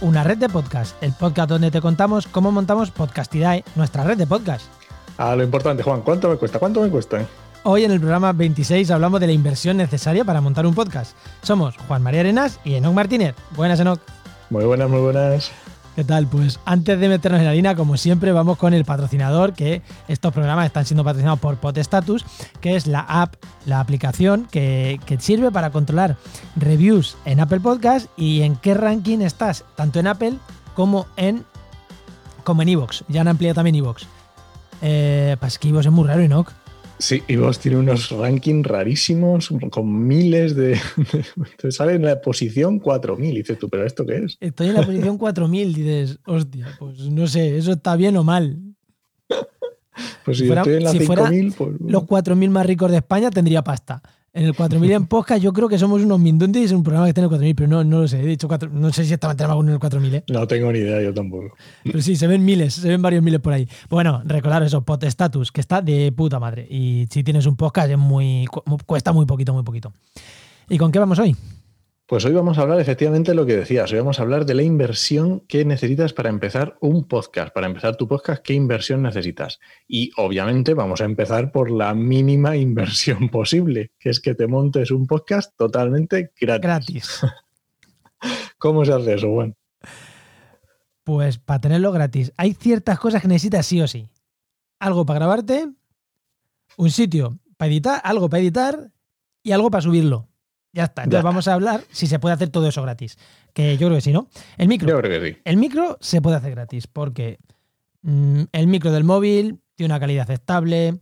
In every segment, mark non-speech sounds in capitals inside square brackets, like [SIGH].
Una red de podcast, el podcast donde te contamos cómo montamos Podcastidae, nuestra red de podcast. Ah, lo importante, Juan, ¿cuánto me cuesta? ¿Cuánto me cuesta? Hoy en el programa 26 hablamos de la inversión necesaria para montar un podcast. Somos Juan María Arenas y Enoc Martínez. Buenas, Enoc. Muy buenas, muy buenas. ¿Qué tal? Pues antes de meternos en la harina, como siempre, vamos con el patrocinador, que estos programas están siendo patrocinados por Podstatus, que es la app, la aplicación que, sirve para controlar reviews en Apple Podcast y en qué ranking estás, tanto en Apple como en como en Evox. Ya han ampliado también Evox. Eh, pues que Evox es muy raro, Enoch. Sí, y vos tiene unos rankings rarísimos con miles de. Te [LAUGHS] sale en la posición 4000. Dices tú, ¿pero esto qué es? Estoy en la posición 4000. Dices, hostia, pues no sé, ¿eso está bien o mal? Pues si, yo estoy en la si fuera 5000, pues. los 4000 más ricos de España tendría pasta. En el 4000 en podcast yo creo que somos unos mindundes y es un programa que tiene 4000, pero no, no lo sé. He dicho cuatro- no sé si estaba en alguno en el 4000, ¿eh? No tengo ni idea, yo tampoco. Pero sí, se ven miles, se ven varios miles por ahí. Bueno, recordar eso, Podstatus, que está de puta madre. Y si tienes un podcast es muy cu- cuesta muy poquito, muy poquito. ¿Y con qué vamos hoy? Pues hoy vamos a hablar efectivamente de lo que decías. Hoy vamos a hablar de la inversión que necesitas para empezar un podcast. Para empezar tu podcast, ¿qué inversión necesitas? Y obviamente vamos a empezar por la mínima [LAUGHS] inversión posible, que es que te montes un podcast totalmente gratis. Gratis. [LAUGHS] ¿Cómo se hace eso, Juan? Pues para tenerlo gratis, hay ciertas cosas que necesitas sí o sí. Algo para grabarte, un sitio para editar, algo para editar y algo para subirlo. Ya está. Entonces Ya. vamos a hablar si se puede hacer todo eso gratis. Que yo creo que sí, ¿no? El micro. Yo creo que sí. El micro se puede hacer gratis porque mm, el micro del móvil tiene una calidad aceptable,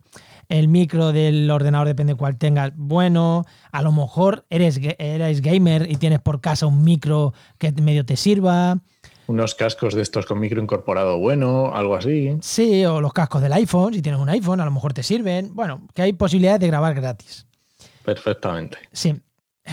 el micro del ordenador depende de cuál tengas, bueno, a lo mejor eres, eres gamer y tienes por casa un micro que medio te sirva, Unos cascos de estos con micro incorporado bueno, algo así. sí, o los cascos del iPhone, si tienes un iPhone a lo mejor te sirven, bueno, que hay posibilidades de grabar gratis. Perfectamente. Sí,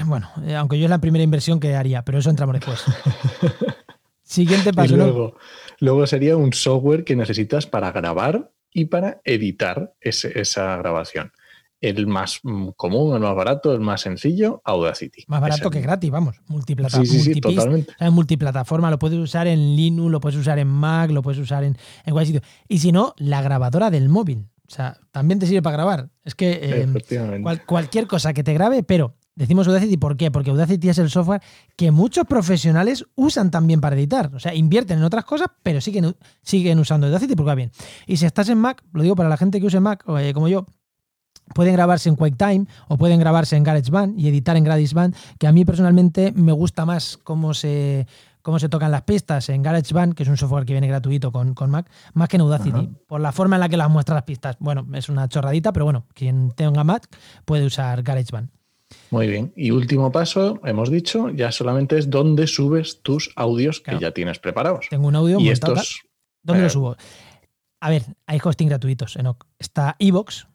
bueno, eh, aunque yo es la primera inversión que haría, pero eso entramos después. [LAUGHS] Siguiente Y paso, ¿no? luego, luego sería un software que necesitas para grabar y para editar ese- esa grabación. El más mm, común, el más barato, el más sencillo, Audacity. Más barato que gratis, vamos. Multiplata Sí, sí, sí, totalmente. o sea, multiplataforma, lo puedes usar en Linux, lo puedes usar en Mac, lo puedes usar en, en cualquier sitio. Y si no, la grabadora del móvil. O sea, también te sirve para grabar. Es que eh, cual- cualquier cosa que te grabe, pero decimos Audacity, ¿por qué? Porque Audacity es el software que muchos profesionales usan también para editar. O sea, invierten en otras cosas, pero siguen, siguen usando Audacity porque va bien. Y si estás en Mac, lo digo para la gente que use Mac, eh, como yo, pueden grabarse en QuickTime o pueden grabarse en GarageBand y editar en GarageBand, que a mí personalmente me gusta más cómo se, cómo se tocan las pistas en GarageBand, que es un software que viene gratuito con, con Mac, más que en Audacity, Ajá. por la forma en la que las muestra las pistas. Bueno, es una chorradita, pero bueno, quien tenga Mac puede usar GarageBand. Muy bien. Y último paso, hemos dicho, ya solamente es dónde subes tus audios Claro. que ya tienes preparados. Tengo un audio Y montado estos, ¿Dónde eh, lo subo? A ver, hay hosting gratuitos, Enoch. Está Evox,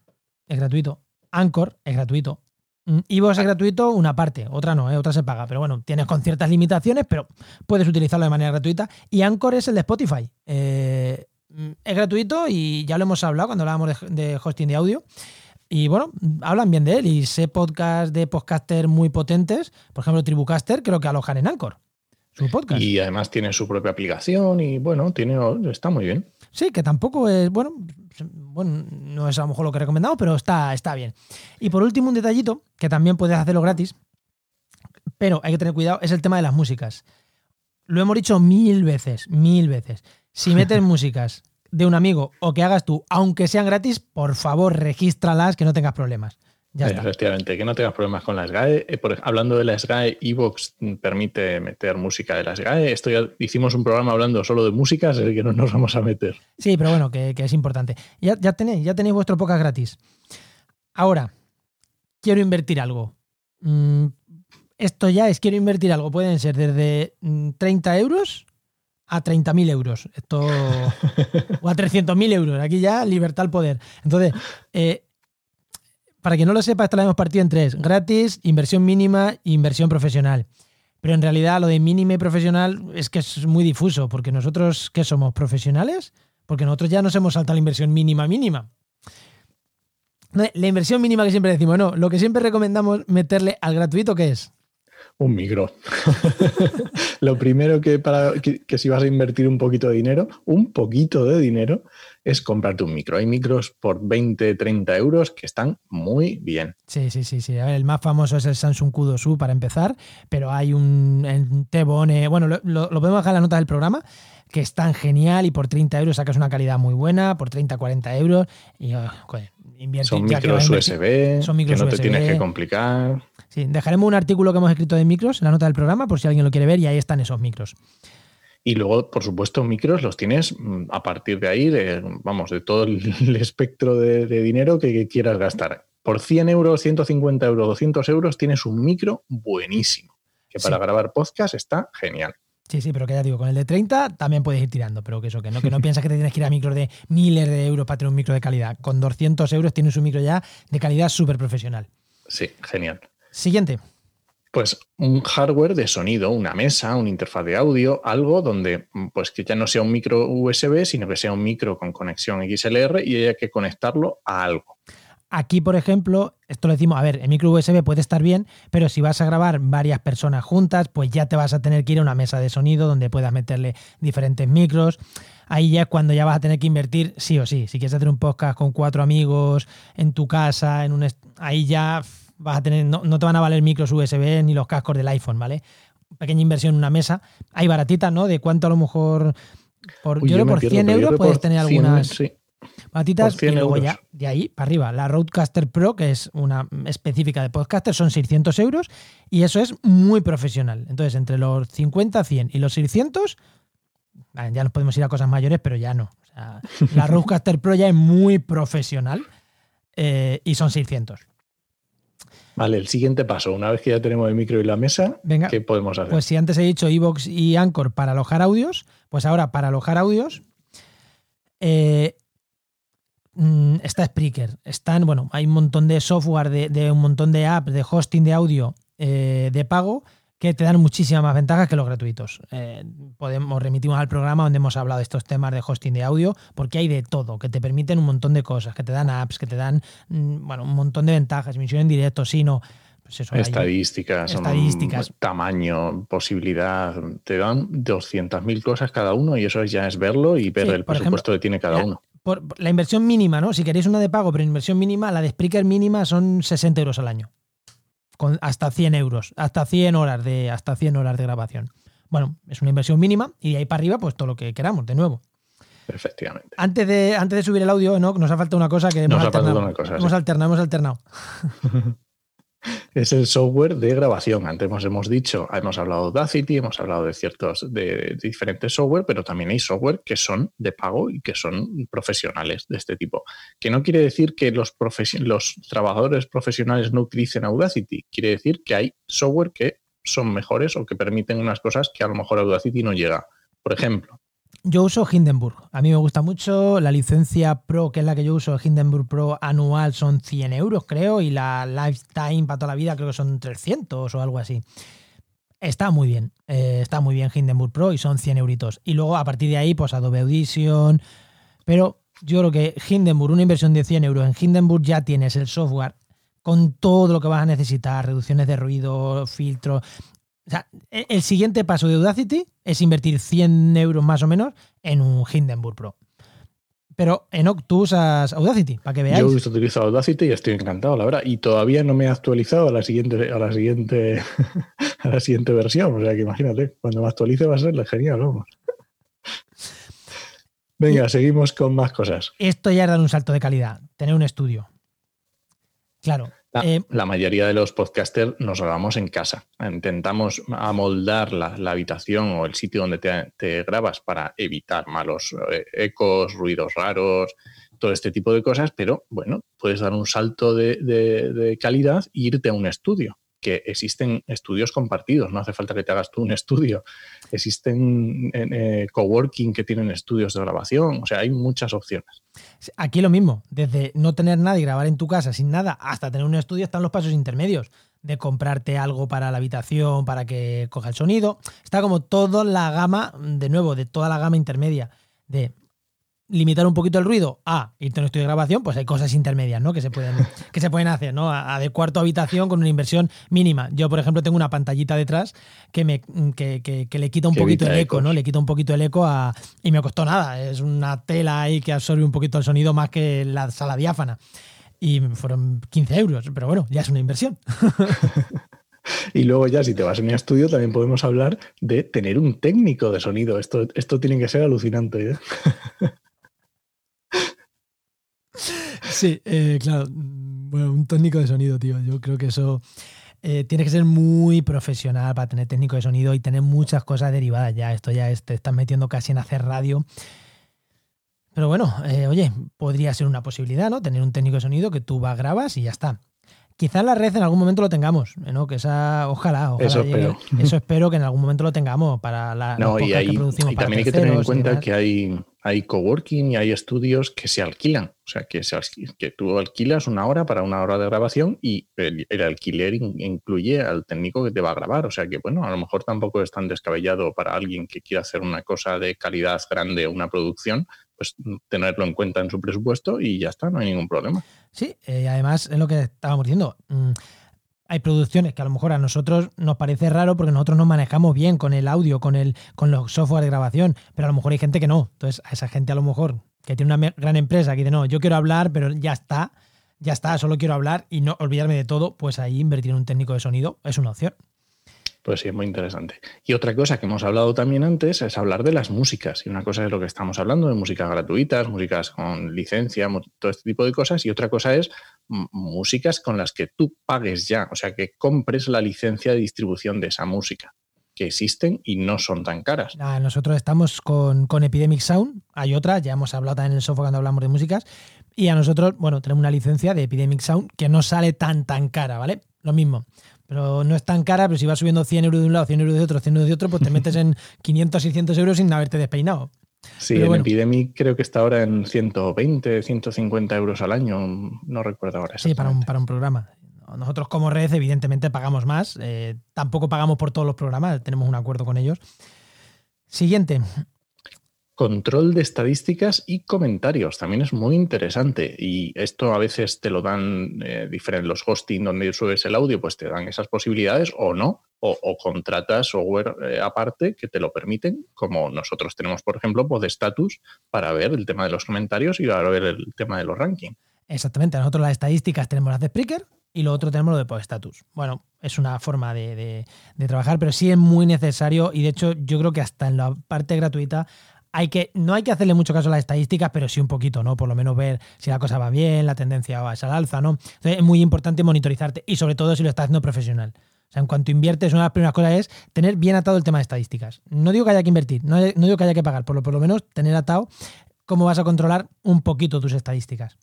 es gratuito. Anchor es gratuito. Mm, Evox es gratuito, una parte, otra no, ¿eh? otra se paga. Pero bueno, tienes con ciertas limitaciones, pero puedes utilizarlo de manera gratuita. Y Anchor es el de Spotify. Eh, mm, es gratuito y ya lo hemos hablado cuando hablábamos de, de hosting de audio. Y bueno, hablan bien de él y sé podcast de podcaster muy potentes. Por ejemplo, Tribucaster creo que alojan en Anchor. Su podcast. y además tiene su propia aplicación y bueno, tiene, está muy bien. Sí, que tampoco es, bueno, bueno, no es a lo mejor lo que he recomendado, pero está, está bien. Y por último, un detallito, que también puedes hacerlo gratis, pero hay que tener cuidado, es el tema de las músicas. Lo hemos dicho mil veces, mil veces. Si [LAUGHS] metes músicas de un amigo o que hagas tú, aunque sean gratis, por favor, regístralas, que no tengas problemas. Ya está. Efectivamente, que no tengas problemas con la SGAE. Eh, por hablando de la SGAE, Evox mm, permite meter música de la SGAE. Esto ya hicimos un programa hablando solo de música, así que no nos vamos a meter. Sí, pero bueno, que, que es importante. Ya, ya tenéis, ya tenéis vuestro podcast gratis. Ahora, quiero invertir algo. Mm, esto ya es quiero invertir algo. Pueden ser desde mm, 30 euros a 30.000 euros. Esto, o a 300.000 euros. Aquí ya libertad al poder. Entonces, eh, para que no lo sepa, esto lo hemos partido en tres. Gratis, inversión mínima inversión profesional. Pero en realidad lo de mínima y profesional es que es muy difuso, porque nosotros, ¿qué somos? ¿Profesionales? Porque nosotros ya nos hemos saltado la inversión mínima mínima. La inversión mínima que siempre decimos, no, lo que siempre recomendamos meterle al gratuito, ¿qué es? Un micro. [LAUGHS] lo primero que, para, que, si vas a invertir un poquito de dinero, un poquito de dinero, es comprarte un micro. Hay micros por 20, 30 euros que están muy bien. Sí, sí, sí, sí. el más famoso es el Samsung Q2U para empezar, pero hay un, T-Bone, bueno, lo, lo, podemos dejar en la nota del programa, que es tan genial y por 30 euros sacas una calidad muy buena, por 30, 40 euros. Y, oh, son micros USB, son micros que no te tienes que complicar. Sí, dejaremos un artículo que hemos escrito de micros en la nota del programa por si alguien lo quiere ver y ahí están esos micros. Y luego, por supuesto, micros los tienes mm, a partir de ahí, de, vamos, de todo el, espectro de, dinero que, quieras gastar. Por 100 euros, 150 euros, 200 euros tienes un micro buenísimo, que para grabar podcast está genial. Sí, sí, pero que ya digo, con el de 30 también puedes ir tirando, pero que eso, que no, que no [LAUGHS] piensas que te tienes que ir a micros de miles de euros para tener un micro de calidad. Con 200 euros tienes un micro ya de calidad súper profesional. Sí, genial. Siguiente. Pues un hardware de sonido, una mesa, una interfaz de audio, algo donde pues que ya no sea un micro USB, sino que sea un micro con conexión XLR y haya que conectarlo a algo. Aquí, por ejemplo, esto lo decimos, a ver, el micro USB puede estar bien, pero si vas a grabar varias personas juntas, pues ya te vas a tener que ir a una mesa de sonido donde puedas meterle diferentes micros. Ahí ya es cuando ya vas a tener que invertir sí o sí. Si quieres hacer un podcast con cuatro amigos en tu casa, en un ahí ya vas a tener, no, te van a valer micros USB ni los cascos del iPhone, ¿vale? Pequeña inversión en una mesa. Hay baratitas, ¿no? De cuánto a lo mejor por, yo, creo por 100 euros puedes tener algunas. Batitas y luego ya de ahí para arriba. La Roadcaster Pro, que es una específica de podcaster, son 600 euros y eso es muy profesional. Entonces, entre los 50, 100 y los 600, ya nos podemos ir a cosas mayores, pero ya no. la [LAUGHS] Roadcaster Pro ya es muy profesional eh, y son 600. Vale, el siguiente paso, una vez que ya tenemos el micro y la mesa, ¿qué podemos hacer? Pues si antes he dicho Evox y Anchor para alojar audios, pues ahora para alojar audios, eh, Mm, está Spreaker. Están, bueno, hay un montón de software, de, un montón de apps, de hosting de audio eh, de pago que te dan muchísimas más ventajas que los gratuitos. Eh, podemos remitirnos al programa donde hemos hablado de estos temas de hosting de audio, porque hay de todo, que te permiten un montón de cosas, que te dan apps, que te dan mm, bueno, un montón de ventajas, emisión en directo, sino pues estadísticas, estadísticas. tamaño, posibilidad, te dan 200.000 cosas cada uno y eso ya es verlo y ver el presupuesto que tiene cada uno por la inversión mínima, ¿no? Si queréis una de pago, pero inversión mínima, la de Spreaker mínima son 60 euros al año. Con hasta 100 euros, hasta 100 horas de, hasta 100 horas de grabación. Bueno, es una inversión mínima y de ahí para arriba, pues todo lo que queramos, de nuevo. Efectivamente. Antes de, antes de subir el audio, ¿no? nos ha faltado una cosa que nos hemos ha alternado. Una cosa, hemos alternado, hemos alternado. [LAUGHS] es el software de grabación. Antes hemos dicho, hemos hablado de Audacity, hemos hablado de ciertos, de, diferentes software, pero también hay software que son de pago y que son profesionales de este tipo. Que no quiere decir que los, los trabajadores profesionales no utilicen Audacity, quiere decir que hay software que son mejores o que permiten unas cosas que a lo mejor Audacity no llega. Por ejemplo, yo uso Hindenburg. A mí me gusta mucho. La licencia Pro, que es la que yo uso, Hindenburg Pro anual, son 100 euros, creo. Y la Lifetime para toda la vida, creo que son 300 o algo así. Está muy bien. Eh, está muy bien Hindenburg Pro y son 100 euritos. Y luego a partir de ahí, pues Adobe Audition. Pero yo creo que Hindenburg, una inversión de 100 euros en Hindenburg, ya tienes el software con todo lo que vas a necesitar, reducciones de ruido, filtros, o sea, e, el siguiente paso de Audacity es invertir 100 euros más o menos en un Hindenburg Pro. Pero Enoch, tú usas Audacity, para que veáis. Yo he utilizado Audacity y estoy encantado, la verdad. Y todavía no me he actualizado a la siguiente, a la siguiente, [LAUGHS] a la siguiente versión. O sea que imagínate, cuando me actualice va a ser genial, vamos. Venga, seguimos con más cosas. Esto ya es dar un salto de calidad, tener un estudio. Claro, eh, la, mayoría de los podcasters nos grabamos en casa. Intentamos amoldar la, habitación o el sitio donde te, grabas para evitar malos eh, ecos, ruidos raros, todo este tipo de cosas, pero bueno, puedes dar un salto de, calidad e irte a un estudio. Que existen estudios compartidos, no hace falta que te hagas tú un estudio. Existen eh, coworking que tienen estudios de grabación, o sea, hay muchas opciones. Aquí lo mismo, desde no tener nada y grabar en tu casa sin nada hasta tener un estudio están los pasos intermedios de comprarte algo para la habitación, para que coja el sonido. Está como toda la gama, de nuevo, de toda la gama intermedia de limitar un poquito el ruido a irte a un estudio de grabación, pues hay cosas intermedias, ¿no? Que se pueden, que se pueden hacer, ¿no? Adecuar tu habitación con una inversión mínima. Yo, por ejemplo, tengo una pantallita detrás que me que, le quita un poquito el eco, ¿no? Le quita un poquito el eco a, y me costó nada. Es una tela ahí que absorbe un poquito el sonido más que la sala diáfana y fueron 15 euros, pero bueno, ya es una inversión. [LAUGHS] y luego ya si te vas a un estudio también podemos hablar de tener un técnico de sonido. Esto, esto tiene que ser alucinante. ¿eh? [LAUGHS] sí, eh, claro. Bueno, un técnico de sonido, tío. Yo creo que eso eh, tiene que ser muy profesional para tener técnico de sonido y tener muchas cosas derivadas ya. Esto ya te estás metiendo casi en hacer radio pero bueno, eh, oye, podría ser una posibilidad, ¿no? Tener un técnico de sonido que tú vas, grabas y ya está. Quizá en la red en algún momento lo tengamos, ¿no? Que esa, ojalá, ojalá. Eso espero. Eso espero que en algún momento lo tengamos para la. No, y, ahí, y también hay que tener en cuenta que hay, hay coworking y hay estudios que se alquilan. O sea, que, se, que tú alquilas una hora para una hora de grabación y el, alquiler incluye al técnico que te va a grabar. O sea que, bueno, a lo mejor tampoco es tan descabellado para alguien que quiera hacer una cosa de calidad grande, una producción, pues tenerlo en cuenta en su presupuesto y ya está, no hay ningún problema. Sí, eh, además es lo que estábamos diciendo. Mm, hay producciones que a lo mejor a nosotros nos parece raro porque nosotros nos manejamos bien con el audio, con, el, con los software de grabación, pero a lo mejor hay gente que no. Entonces, a esa gente a lo mejor que tiene una gran empresa que dice, no, yo quiero hablar, pero ya está, ya está, solo quiero hablar y no olvidarme de todo, pues ahí invertir en un técnico de sonido es una opción. Pues sí, es muy interesante. Y otra cosa que hemos hablado también antes es hablar de las músicas. Y una cosa es lo que estamos hablando, de músicas gratuitas, músicas con licencia, todo este tipo de cosas. Y otra cosa es músicas con las que tú pagues ya, o sea, que compres la licencia de distribución de esa música que existen y no son tan caras. nosotros estamos con, con, Epidemic Sound, hay otra, ya hemos hablado también en el software cuando hablamos de músicas, y a nosotros, bueno, tenemos una licencia de Epidemic Sound que no sale tan tan cara, ¿vale? Lo mismo. Pero no es tan cara, pero si vas subiendo 100 euros de un lado, 100 euros de otro, 100 euros de otro, pues te metes en [LAUGHS] 500, 600 euros sin haberte despeinado. Sí, en Epidemic creo que está ahora en 120, 150 euros al año, no recuerdo ahora. Sí, para un, para un programa. Nosotros como red evidentemente pagamos más, eh, tampoco pagamos por todos los programas, tenemos un acuerdo con ellos. Siguiente, Control de estadísticas y comentarios. También es muy interesante. Y esto a veces te lo dan eh, diferentes. Los hosting donde subes el audio, pues te dan esas posibilidades o no. O, contratas software eh, aparte que te lo permiten, como nosotros tenemos, por ejemplo, Podstatus para ver el tema de los comentarios y para ver el tema de los rankings. Exactamente. Nosotros las estadísticas tenemos las de Spreaker y lo otro tenemos lo de Podstatus. Bueno, es una forma de, de, trabajar, pero sí es muy necesario y de hecho yo creo que hasta en la parte gratuita hay que, no hay que hacerle mucho caso a las estadísticas, pero sí un poquito, ¿no? Por lo menos ver si la cosa va bien, la tendencia va al alza, ¿no? Entonces es muy importante monitorizarte y sobre todo si lo estás haciendo profesional. O sea, en cuanto inviertes, una de las primeras cosas es tener bien atado el tema de estadísticas. No digo que haya que invertir, no, digo que haya que pagar, por lo, por lo menos tener atado cómo vas a controlar un poquito tus estadísticas.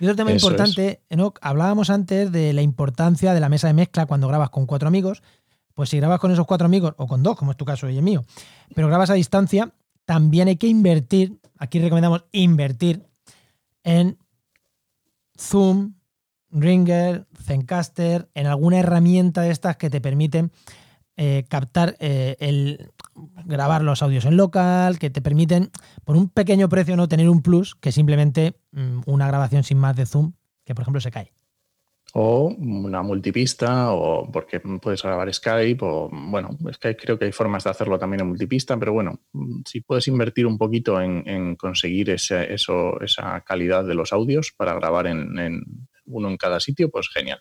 Y otro tema importante, Enoch, hablábamos antes de la importancia de la mesa de mezcla cuando grabas con cuatro amigos pues si grabas con esos cuatro amigos, o con dos, como es tu caso y el mío, pero grabas a distancia, también hay que invertir, aquí recomendamos invertir en Zoom, Ringer, Zencaster, en alguna herramienta de estas que te permiten eh, captar eh, el grabar los audios en local, que te permiten por un pequeño precio no tener un plus que simplemente mm, una grabación sin más de Zoom, que por ejemplo se cae o una multipista, o porque puedes grabar Skype, o bueno, Skype creo que hay formas de hacerlo también en multipista, pero bueno, si puedes invertir un poquito en, conseguir ese, eso, esa calidad de los audios para grabar en, uno en cada sitio, pues genial.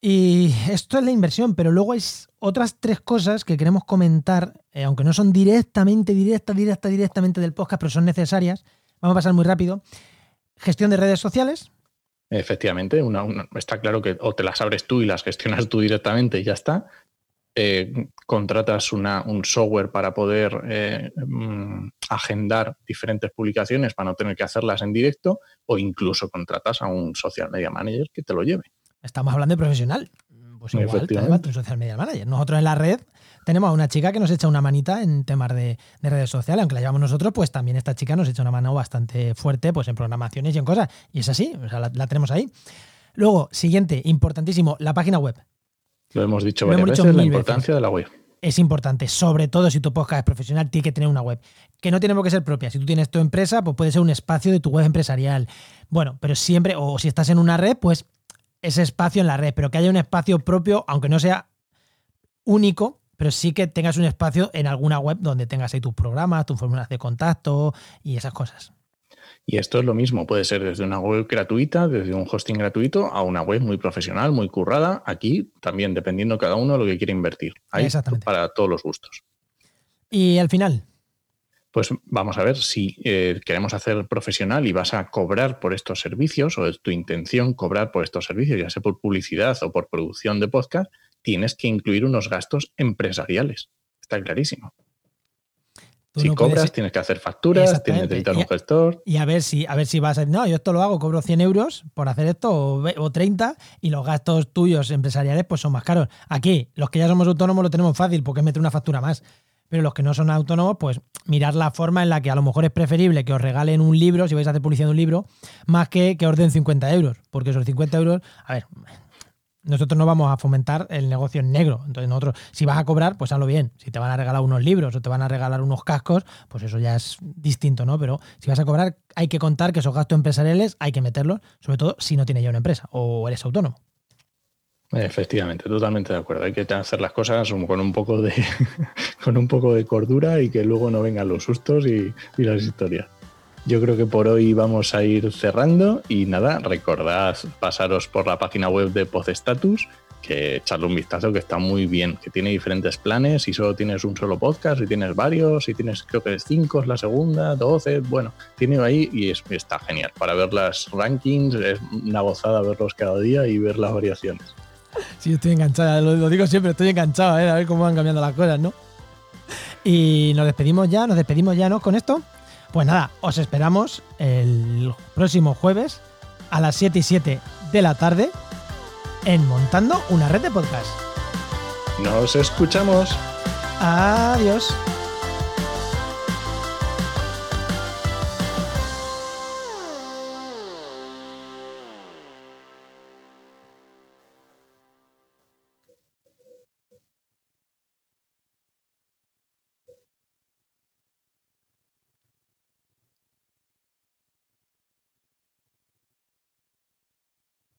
Y esto es la inversión, pero luego hay otras tres cosas que queremos comentar, eh, aunque no son directamente, directa, directa, directamente del podcast, pero son necesarias. Vamos a pasar muy rápido. Gestión de redes sociales, Efectivamente, está claro que o te las abres tú y las gestionas tú directamente y ya está. Eh, contratas un software para poder eh, mm, agendar diferentes publicaciones para no tener que hacerlas en directo o incluso contratas a un social media manager que te lo lleve. Estamos hablando de profesional. Pues igual, te un social media manager. Nosotros en la red tenemos a una chica que nos echa una manita en temas de, redes sociales, aunque la llevamos nosotros, pues también esta chica nos echa una mano bastante fuerte pues en programaciones y en cosas. Y es así, o sea, la, tenemos ahí. Luego, siguiente, importantísimo, la página web. Lo hemos dicho varias veces, la importancia de la web. Es importante, sobre todo si tu podcast es profesional, tiene que tener una web. Que no tiene por qué ser propia. Si tú tienes tu empresa, pues puede ser un espacio de tu web empresarial. Bueno, pero siempre, o si estás en una red, pues ese espacio en la red, pero que haya un espacio propio, aunque no sea único, pero sí que tengas un espacio en alguna web donde tengas ahí tus programas, tus fórmulas de contacto y esas cosas. Y esto es lo mismo, puede ser desde una web gratuita, desde un hosting gratuito, a una web muy profesional, muy currada. Aquí también dependiendo cada uno de lo que quiere invertir. Hay para todos los gustos. Y al final. Pues vamos a ver si eh, queremos hacer profesional y vas a cobrar por estos servicios o es tu intención cobrar por estos servicios, ya sea por publicidad o por producción de podcast, tienes que incluir unos gastos empresariales. Está clarísimo. si cobras, tienes que hacer facturas, tienes que necesitar un gestor. Y a ver si, a ver si vas a no, yo esto lo hago, cobro 100 euros por hacer esto o, 30 y los gastos tuyos empresariales pues son más caros. Aquí, los que ya somos autónomos lo tenemos fácil porque es meter una factura más. Pero los que no son autónomos, pues mirar la forma en la que a lo mejor es preferible que os regalen un libro, si vais a hacer publicidad de un libro, más que que os den 50 euros. Porque esos 50 euros, a ver, nosotros no vamos a fomentar el negocio en negro. Entonces, nosotros, si vas a cobrar, pues hazlo bien. Si te van a regalar unos libros o te van a regalar unos cascos, pues eso ya es distinto, ¿no? Pero si vas a cobrar, hay que contar que esos gastos empresariales hay que meterlos, sobre todo si no tienes ya una empresa o eres autónomo. Efectivamente, totalmente de acuerdo. Hay que hacer las cosas con un poco de, [LAUGHS] con un poco de cordura y que luego no vengan los sustos y, y las historias. Yo creo que por hoy vamos a ir cerrando y nada, recordad pasaros por la página web de Podestatus, que echarle un vistazo que está muy bien, que tiene diferentes planes, si solo tienes un solo podcast, si tienes varios, si tienes creo que es 5 es la segunda, 12, bueno, tiene ahí y está genial. Para ver las rankings es una gozada verlos cada día y ver las variaciones. Sí, estoy enganchada, lo, digo siempre, estoy enganchado, ¿eh? a ver cómo van cambiando las cosas, ¿no? Y nos despedimos ya, nos despedimos ya, ¿no? Con esto. Pues nada, os esperamos el próximo jueves a las 7 y 7 de la tarde en Montando una red de podcast. Nos escuchamos. Adiós.